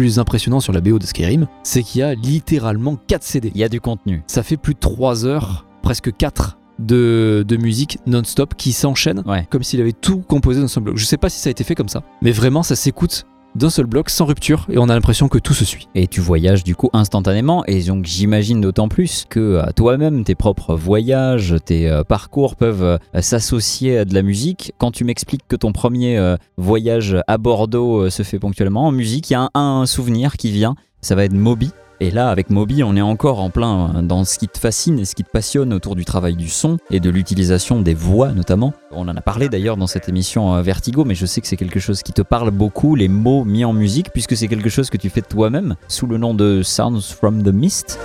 Plus impressionnant sur la BO de Skyrim, c'est qu'il y a littéralement 4 CD. Il y a du contenu. Ça fait plus de 3 heures, presque 4 de, de musique non-stop qui s'enchaînent Ouais. comme s'il avait tout composé d'un seul bloc. Je sais pas si ça a été fait comme ça, mais vraiment ça s'écoute d'un seul bloc sans rupture et on a l'impression que tout se suit. Et tu voyages du coup instantanément. Et donc j'imagine d'autant plus que euh, toi-même, tes propres voyages, tes euh, parcours peuvent euh, s'associer à de la musique. Quand tu m'expliques que ton premier voyage à Bordeaux se fait ponctuellement en musique, il y a un, un souvenir qui vient. Ça va être Moby. Et là, avec Moby, on est encore en plein euh, dans ce qui te fascine et ce qui te passionne autour du travail du son et de l'utilisation des voix notamment. On en a parlé d'ailleurs dans cette émission euh, Vertigo, mais je sais que c'est quelque chose qui te parle beaucoup, les mots mis en musique, puisque c'est quelque chose que tu fais toi-même sous le nom de Sounds from the Mist.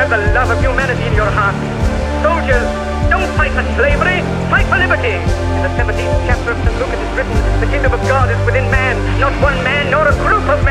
Have the love of humanity in your heart. Soldiers, don't fight for slavery, fight for liberty. In the 17th chapter of St. Luke it is written, the kingdom of God is within man, not one man nor a group of men,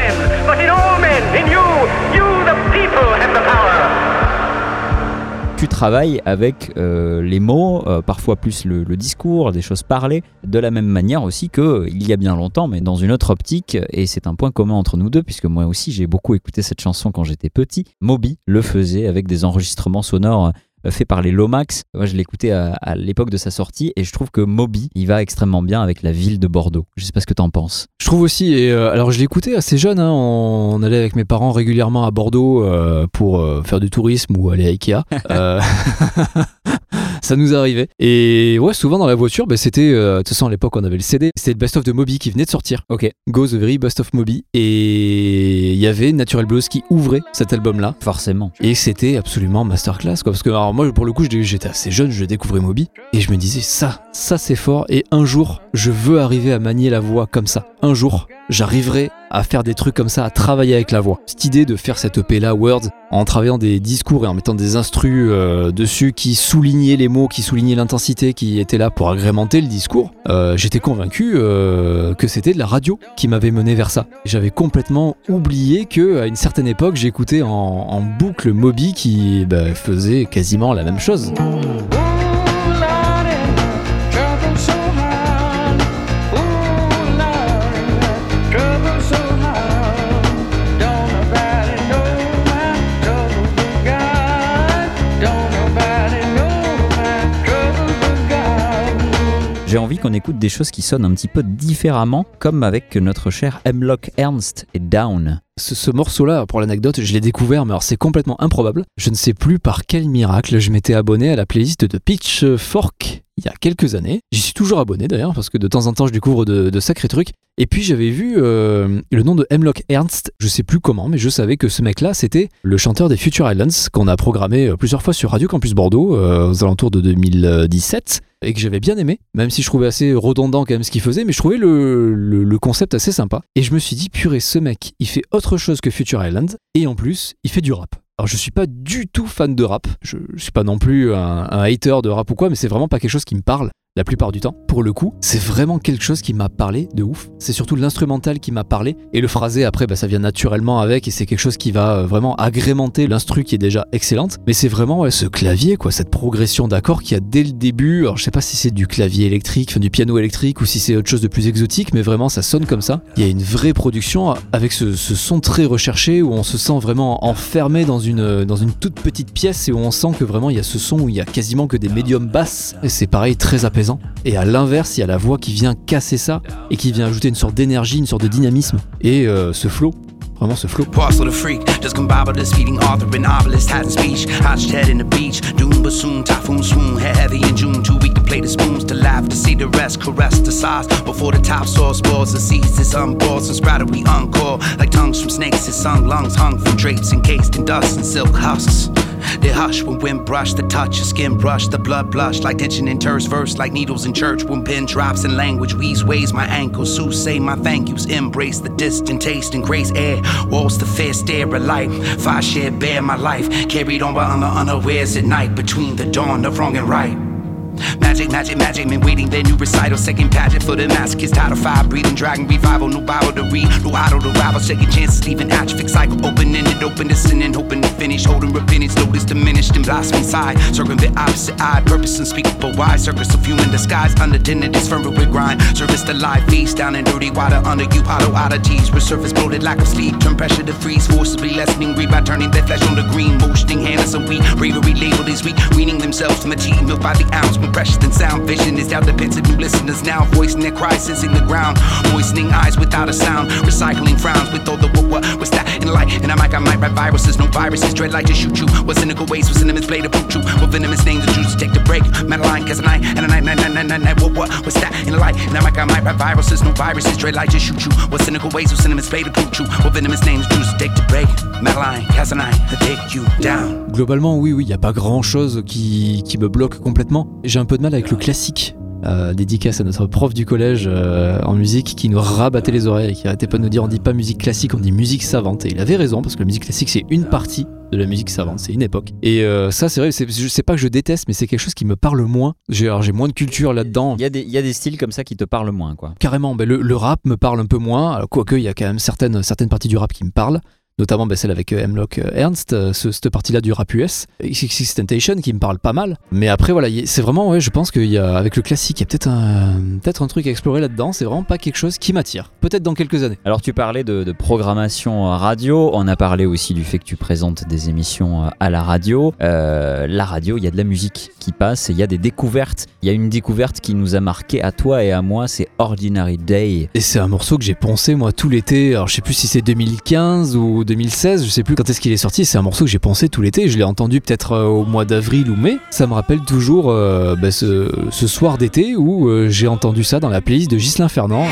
Tu travailles avec euh, les mots, euh, parfois plus le, le discours, des choses parlées, de la même manière aussi que euh, il y a bien longtemps, mais dans une autre optique, et c'est un point commun entre nous deux, puisque moi aussi j'ai beaucoup écouté cette chanson quand j'étais petit. Moby le faisait avec des enregistrements sonores euh, faits par les Lomax. Moi je l'écoutais à, à l'époque de sa sortie, et je trouve que Moby, il va extrêmement bien avec la ville de Bordeaux. Je sais pas ce que t'en penses. Je trouve aussi, et euh, alors je l'écoutais assez jeune, hein, on, on allait avec mes parents régulièrement à Bordeaux euh, pour euh, faire du tourisme ou aller à Ikea. Ça nous arrivait. Et ouais, souvent dans la voiture, bah, c'était, euh, de toute façon à l'époque on avait le CD, c'était le Best of de Moby qui venait de sortir. Ok. Go the Very Best of Moby. Et il y avait Natural Blues qui ouvrait cet album-là. Forcément. Et c'était absolument masterclass quoi. Parce que alors moi pour le coup j'étais assez jeune, je découvrais Moby et je me disais ça, ça c'est fort. Et un jour je veux arriver à manier la voix comme ça. Un jour j'arriverai à faire des trucs comme ça, à travailler avec la voix. Cette idée de faire cette EP là Words en travaillant des discours et en mettant des instrus euh, dessus qui soulignaient les mots, qui soulignaient l'intensité, qui étaient là pour agrémenter le discours, euh, j'étais convaincu euh, que c'était de la radio qui m'avait mené vers ça. J'avais complètement oublié que à une certaine époque j'écoutais en, boucle Moby qui bah, faisait quasiment la même chose. J'ai envie qu'on écoute des choses qui sonnent un petit peu différemment, comme avec notre cher Hemlock Ernst et Down. Ce, ce morceau-là, pour l'anecdote, je l'ai découvert, mais alors c'est complètement improbable. Je ne sais plus par quel miracle je m'étais abonné à la playlist de Pitchfork il y a quelques années. J'y suis toujours abonné d'ailleurs, parce que de temps en temps je découvre de, sacrés trucs. Et puis j'avais vu euh, le nom de Hemlock Ernst, je sais plus comment, mais je savais que ce mec-là, c'était le chanteur des Future Islands, qu'on a programmé euh, plusieurs fois sur Radio Campus Bordeaux, euh, aux alentours de 2017 et que j'avais bien aimé, même si je trouvais assez redondant quand même ce qu'il faisait, mais je trouvais le concept assez sympa. Et je me suis dit, purée, ce mec, il fait autre chose que Future Island, et en plus, il fait du rap. Alors je suis pas du tout fan de rap, je, suis pas non plus un hater de rap ou quoi, mais c'est vraiment pas quelque chose qui me parle la plupart du temps. Pour le coup, c'est vraiment quelque chose qui m'a parlé de ouf. C'est surtout l'instrumental qui m'a parlé, et le phrasé après, bah, ça vient naturellement avec, et c'est quelque chose qui va euh, vraiment agrémenter l'instru qui est déjà excellente. Mais c'est vraiment ce clavier, quoi, cette progression d'accords qui a dès le début. Alors je sais pas si c'est du clavier électrique, du piano électrique, ou si c'est autre chose de plus exotique, mais vraiment ça sonne comme ça. Il y a une vraie production avec ce, ce son très recherché où on se sent vraiment enfermé dans une, dans une toute petite pièce et où on sent que vraiment il y a ce son où il y a quasiment que des médiums basses. Et c'est pareil, très apaisant. Et à l'inverse, il y a la voix qui vient casser ça et qui vient ajouter une sorte d'énergie, une sorte de dynamisme. Et euh, ce flow, vraiment ce flow. Parcel of freak, just this feeding author and novelist had speech. Head in the beach, doom bassoon, typhoon swoon, head heavy in June, too weak to play the spoons, to laugh, to see the rest, caress the size. Before the top saw spores and seeds, it's unboiled, and sprouted we encore. Like tongues from snakes, his sung lungs hung from drapes encased in dust and silk husks. They hush when wind brush, the touch, your skin brush, the blood blush like tension in terse verse, like needles in church when pen drops in language weaves ways my ankles. Sue say my thank yous, embrace the distant taste and grace air. Walls the fair stare light, fire shed bare my life, carried on by under unawares at night. Between the dawn of wrong and right. Magic, magic, magic, men waiting their new recital. Second pageant for the masochist. Title fire, breathing dragon revival. New Bible to read, new idol to rival. Second chances, leaving atrophic cycle. Open ended, open to sin and hoping to finish. Holding repentance, notice diminished and blasphemy side. Circumvent opposite eye, purpose unspeakable wide. Circus of human disguise, is firm with grind. Service the live feast down in dirty water under you. Hollow oddities, resurface bloated, lack of sleep. Turn pressure to freeze, forcibly lessening greed by turning their flesh on the green. Motioning hands and weak, bravery labeled as weak. Weaning themselves from the milk by the ounce. Precious than sound, vision is doubt depends on new listeners now. Voicing their cries, sensing the ground. Moistening eyes without a sound. Recycling frowns with all the what, what, what's that in the light? And I might, I might write viruses, no viruses. Dread like to shoot you. What cynical ways, cinnamons play to poot you? What venomous names the Jews take the break? Madeline, cause a night, and a night, night, night, night, night, night. What, what, what's that in the light? And I might, I might write viruses, no viruses. Dread like to shoot you. What cynical ways, cinnamons play to poot you? What venomous names the Jews take the break? Madeline, cause a night, take you down. Globalement, oui, oui, il n'y a pas grand chose qui, qui me bloque complètement. J'ai un peu de mal avec le classique. Euh, dédicace à notre prof du collège euh, en musique qui nous rabattait les oreilles et qui arrêtait pas de nous dire on dit pas musique classique, on dit musique savante. Et il avait raison parce que la musique classique c'est une partie de la musique savante, c'est une époque. Et euh, ça, c'est vrai, c'est- je sais pas que je déteste, mais c'est quelque chose qui me parle moins. J'ai alors, j'ai moins de culture là-dedans. Il y, a des, il y a des styles comme ça qui te parlent moins, quoi. Carrément, ben, le, le rap me parle un peu moins, alors, quoique il y a quand même certaines, certaines parties du rap qui me parlent, notamment ben, celle avec euh, Hemlock euh, Ernst, euh, ce- cette partie-là du rap US, XXX Temptation qui me parle pas mal. Mais après, voilà, c'est vraiment, ouais, je pense qu'il y a, avec le classique, il y a peut-être un, truc à explorer là-dedans, c'est vraiment pas quelque chose qui m'attire. Peut-être dans quelques années. Alors tu parlais de, de programmation radio, on a parlé aussi du fait que tu présentes des émissions à la radio. Euh, la radio, il y a de la musique qui passe et il y a des découvertes. Il y a une découverte qui nous a marqué à toi et à moi, c'est Ordinary Day. Et c'est un morceau que j'ai poncé moi tout l'été. Alors je sais plus si c'est 2015 ou 2016, je sais plus quand est-ce qu'il est sorti. C'est un morceau que j'ai poncé tout l'été. Je l'ai entendu peut-être euh, au mois d'avril ou mai. Ça me rappelle toujours euh, bah, ce, ce soir d'été où euh, j'ai entendu ça dans la playlist de Ghislain Fernand.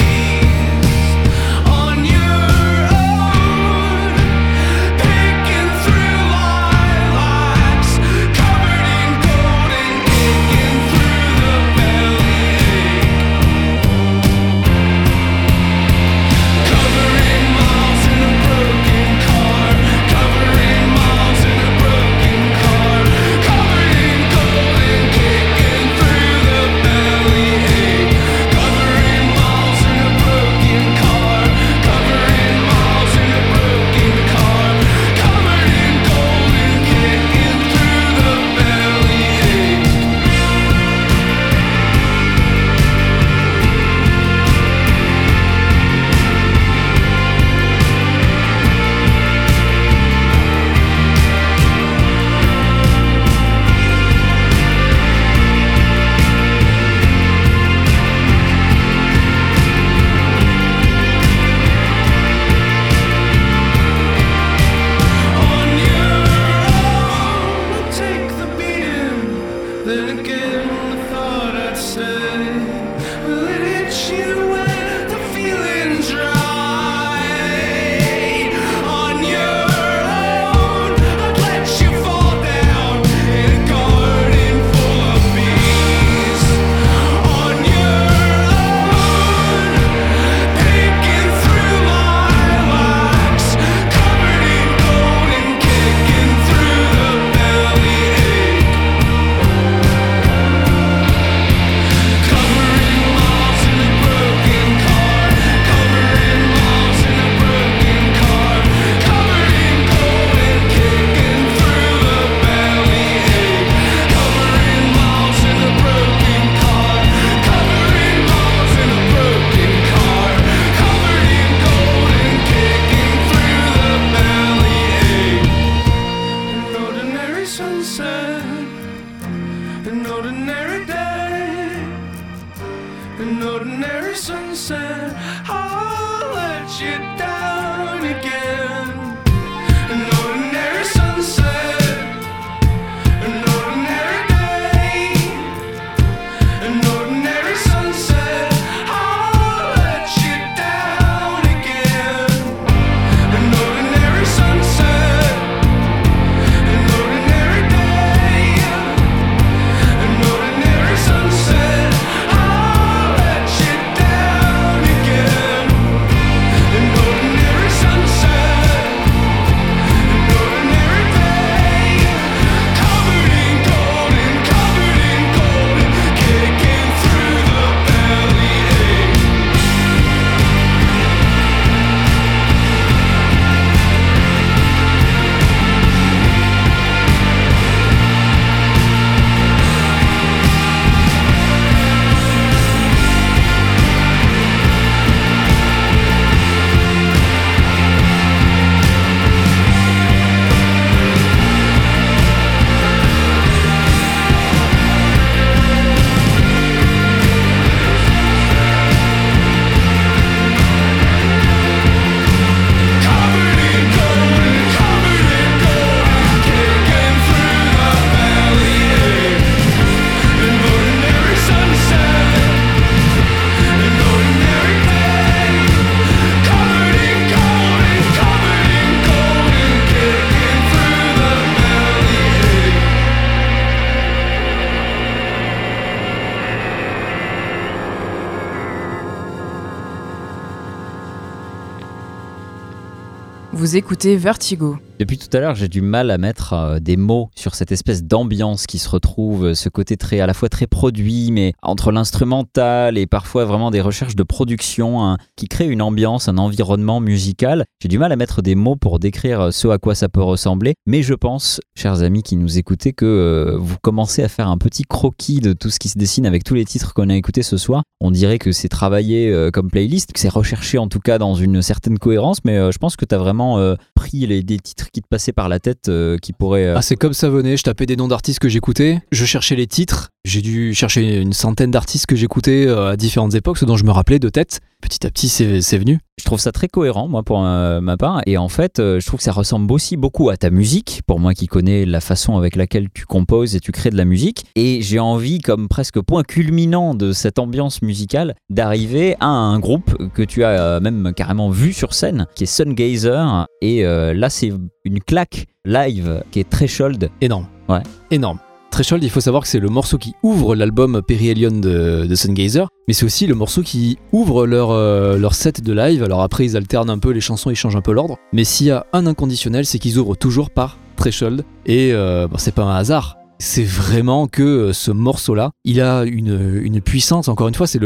Vous écoutez Vertigo, Depuis tout à l'heure, j'ai du mal à mettre euh, des mots sur cette espèce d'ambiance qui se retrouve, euh, ce côté très à la fois très produit, mais entre l'instrumental et parfois vraiment des recherches de production hein, qui créent une ambiance, un environnement musical. J'ai du mal à mettre des mots pour décrire euh, ce à quoi ça peut ressembler, mais je pense, chers amis qui nous écoutez, que vous commencez à faire un petit croquis de tout ce qui se dessine avec tous les titres qu'on a écoutés ce soir. On dirait que c'est travaillé comme playlist, que c'est recherché en tout cas dans une certaine cohérence, mais je pense que tu as vraiment euh, pris les, des titres qui te passaient par la tête euh, qui pourraient... euh, Ah, c'est comme ça venait, je tapais des noms d'artistes que j'écoutais, je cherchais les titres, j'ai dû chercher une centaine d'artistes que j'écoutais euh, à différentes époques, ce dont je me rappelais de tête. Petit à petit, c'est venu. Je trouve ça très cohérent, moi, pour euh, ma part. Et en fait, euh, je trouve que ça ressemble aussi beaucoup à ta musique, pour moi qui connais la façon avec laquelle tu composes et tu crées de la musique. Et j'ai envie, comme presque point culminant de cette ambiance musicale, d'arriver à un groupe que tu as euh, même carrément vu sur scène, qui est Sungazer. Et là, c'est une claque live qui est Threshold. Énorme. Ouais. Énorme. Threshold, il faut savoir que c'est le morceau qui ouvre l'album Perihelion de, de Sungazer, mais c'est aussi le morceau qui ouvre leur, euh, leur set de live. Alors après, ils alternent un peu les chansons, ils changent un peu l'ordre. Mais s'il y a un inconditionnel, c'est qu'ils ouvrent toujours par Threshold. Et euh, c'est pas un hasard. C'est vraiment que euh, ce morceau-là, il a une, une puissance. Encore une fois, c'est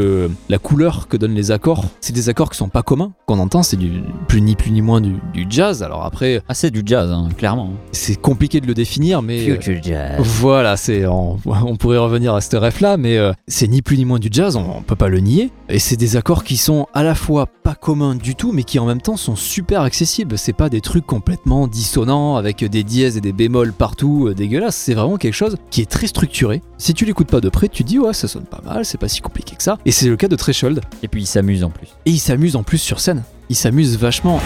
la couleur que donnent les accords. C'est des accords qui sont pas communs. Qu'on entend, c'est du plus ni plus ni moins du, du jazz. Alors après, Ah, c'est du jazz, hein, clairement. c'est compliqué de le définir, mais euh, Future jazz. voilà, c'est on, on pourrait revenir à ce ref là, mais euh, c'est ni plus ni moins du jazz, on, on peut pas le nier. Et c'est des accords qui sont à la fois pas communs du tout, mais qui en même temps sont super accessibles. C'est pas des trucs complètement dissonants avec des dièses et des bémols partout euh, dégueulasses. C'est vraiment quelque chose qui est très structuré. Si tu l'écoutes pas de près, tu te dis ouais, ça sonne pas mal, c'est pas si compliqué que ça. Et c'est le cas de Threshold. Et puis il s'amuse en plus. Et il s'amuse en plus sur scène. Il s'amuse vachement.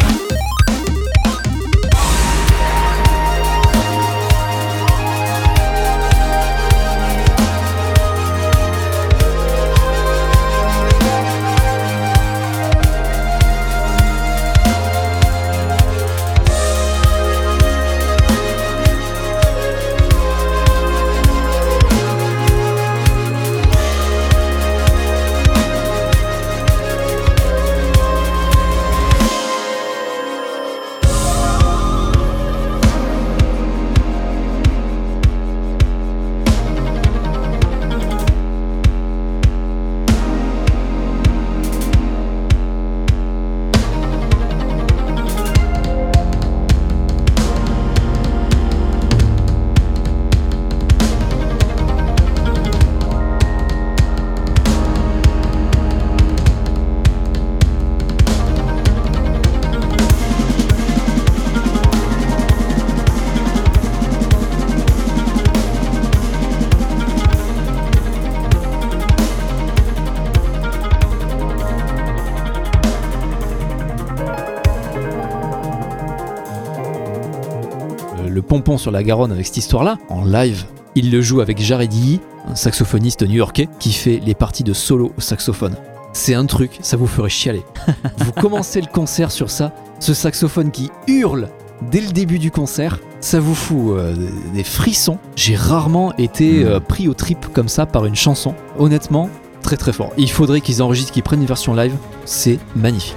Pompon sur la Garonne avec cette histoire-là, en live. Il le joue avec Jared Yee, un saxophoniste new-yorkais, qui fait les parties de solo au saxophone. C'est un truc, ça vous ferait chialer. vous commencez le concert sur ça, ce saxophone qui hurle dès le début du concert, ça vous fout euh, des frissons. J'ai rarement été euh, pris au trip comme ça par une chanson. Honnêtement, très très fort. Il faudrait qu'ils enregistrent, qu'ils prennent une version live. C'est magnifique.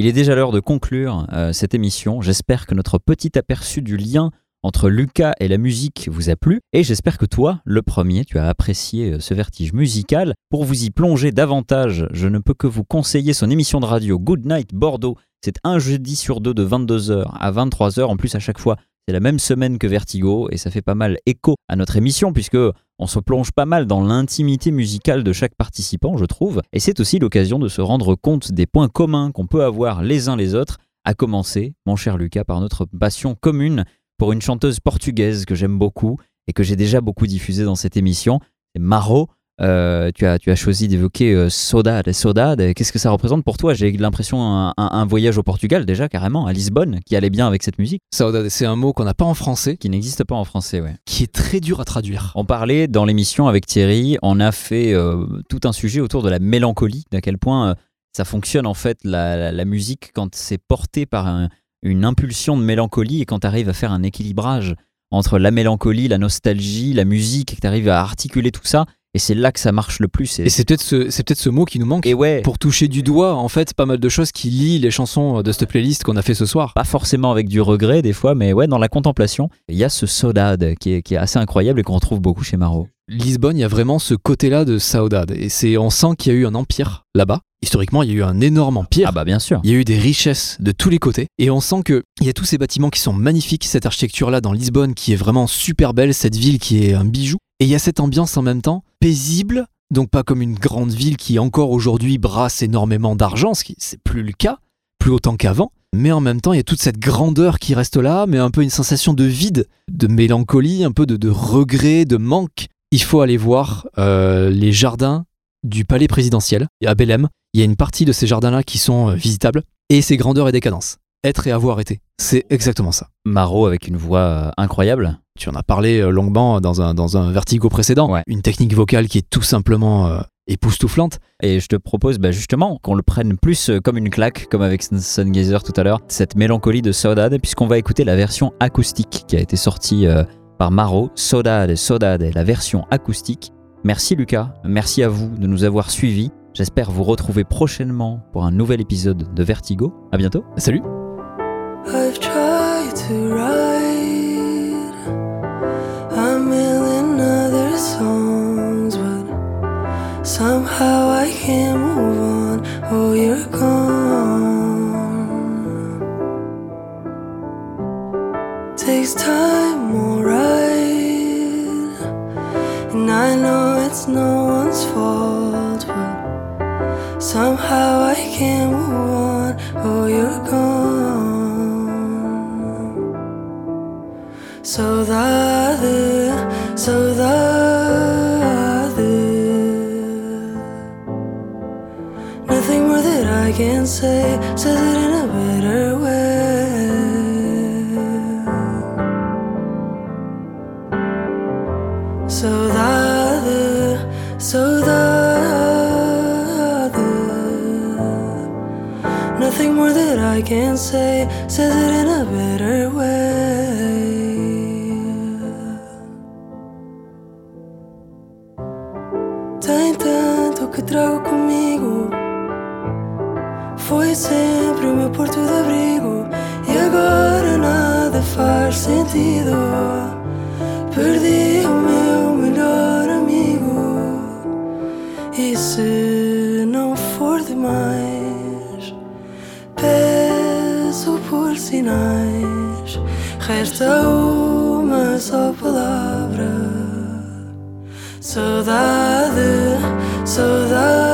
Il est déjà l'heure de conclure euh, cette émission. J'espère que notre petit aperçu du lien entre Lucas et la musique vous a plu et j'espère que toi, le premier, tu as apprécié euh, ce vertige musical. Pour vous y plonger davantage, je ne peux que vous conseiller son émission de radio Good Night Bordeaux. C'est un jeudi sur deux de 22h à 23h. En plus, à chaque fois, c'est la même semaine que Vertigo et ça fait pas mal écho à notre émission puisque on se plonge pas mal dans l'intimité musicale de chaque participant, je trouve. Et c'est aussi l'occasion de se rendre compte des points communs qu'on peut avoir les uns les autres, à commencer, mon cher Lucas, par notre passion commune pour une chanteuse portugaise que j'aime beaucoup et que j'ai déjà beaucoup diffusée dans cette émission. C'est Maro. Euh, tu, as, tu as choisi d'évoquer euh, Saudade. Saudade, qu'est-ce que ça représente pour toi? J'ai l'impression un, un, un voyage au Portugal déjà, carrément, à Lisbonne, qui allait bien avec cette musique. Saudade, c'est un mot qu'on n'a pas en français, Qui n'existe pas en français, ouais. qui est très dur à traduire. On parlait dans l'émission avec Thierry, on a fait euh, tout un sujet autour de la mélancolie, d'à quel point euh, ça fonctionne en fait la, la- la musique quand c'est porté par un- une impulsion de mélancolie et quand tu arrives à faire un équilibrage entre la mélancolie, la nostalgie, la musique, et que tu arrives à articuler tout ça, et c'est là que ça marche le plus. Et c'est peut-être ce, c'est peut-être ce mot qui nous manque Et ouais, pour toucher du doigt en fait pas mal de choses qui lient les chansons de cette playlist qu'on a fait ce soir. pas forcément avec du regret des fois, mais ouais, dans la contemplation, il y a ce Saudade qui est, qui est assez incroyable et qu'on retrouve beaucoup chez Maro. Lisbonne, il y a vraiment ce côté-là de Saudade et c'est on sent qu'il y a eu un empire là-bas. Historiquement, il y a eu un énorme empire. Ah bah bien sûr. Il y a eu des richesses de tous les côtés et on sent que il y a tous ces bâtiments qui sont magnifiques, cette architecture là dans Lisbonne qui est vraiment super belle, cette ville qui est un bijou et il y a cette ambiance en même temps paisible, donc pas comme une grande ville qui encore aujourd'hui brasse énormément d'argent, ce qui c'est plus le cas, plus autant qu'avant. Mais en même temps, il y a toute cette grandeur qui reste là, mais un peu une sensation de vide, de mélancolie, un peu de, regret, de manque. Il faut aller voir euh, les jardins du palais présidentiel à Belém. Il y a une partie de ces jardins-là qui sont euh, visitables, et c'est grandeur et décadence. Être et avoir été. C'est exactement ça. Maro avec une voix euh, incroyable. Tu en as parlé euh, longuement dans un, dans un vertigo précédent. Ouais. Une technique vocale qui est tout simplement euh, époustouflante. Et je te propose bah, justement qu'on le prenne plus comme une claque, comme avec Sun Gazer tout à l'heure, cette mélancolie de Saudade, puisqu'on va écouter la version acoustique qui a été sortie euh, par Maro, Saudade, Saudade, la version acoustique. Merci Lucas, merci à vous de nous avoir suivis. J'espère vous retrouver prochainement pour un nouvel épisode de Vertigo. À bientôt. Salut I've tried to write a million other songs, but somehow I can't move on. Oh, you're gone. Takes time, alright, and I know it's no one's fault, but somehow I can't move on. Oh, you're gone. Saudade, saudade. Nothing more that I can say says it in a better way. Saudade, saudade. Nothing more that I can say says it in a better way. Sentido. Perdi o meu melhor amigo. E se não for demais, peço por sinais. Resta uma só palavra. Saudade, saudade.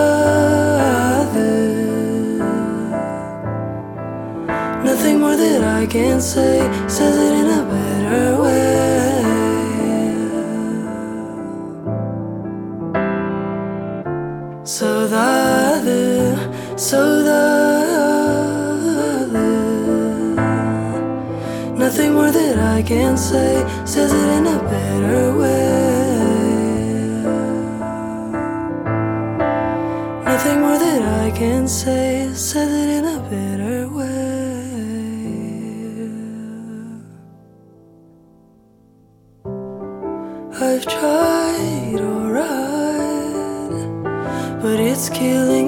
I can say says it in a better way. Saudade, saudade. Nothing more that I can say says it in a better way. Nothing more that I can say says it killing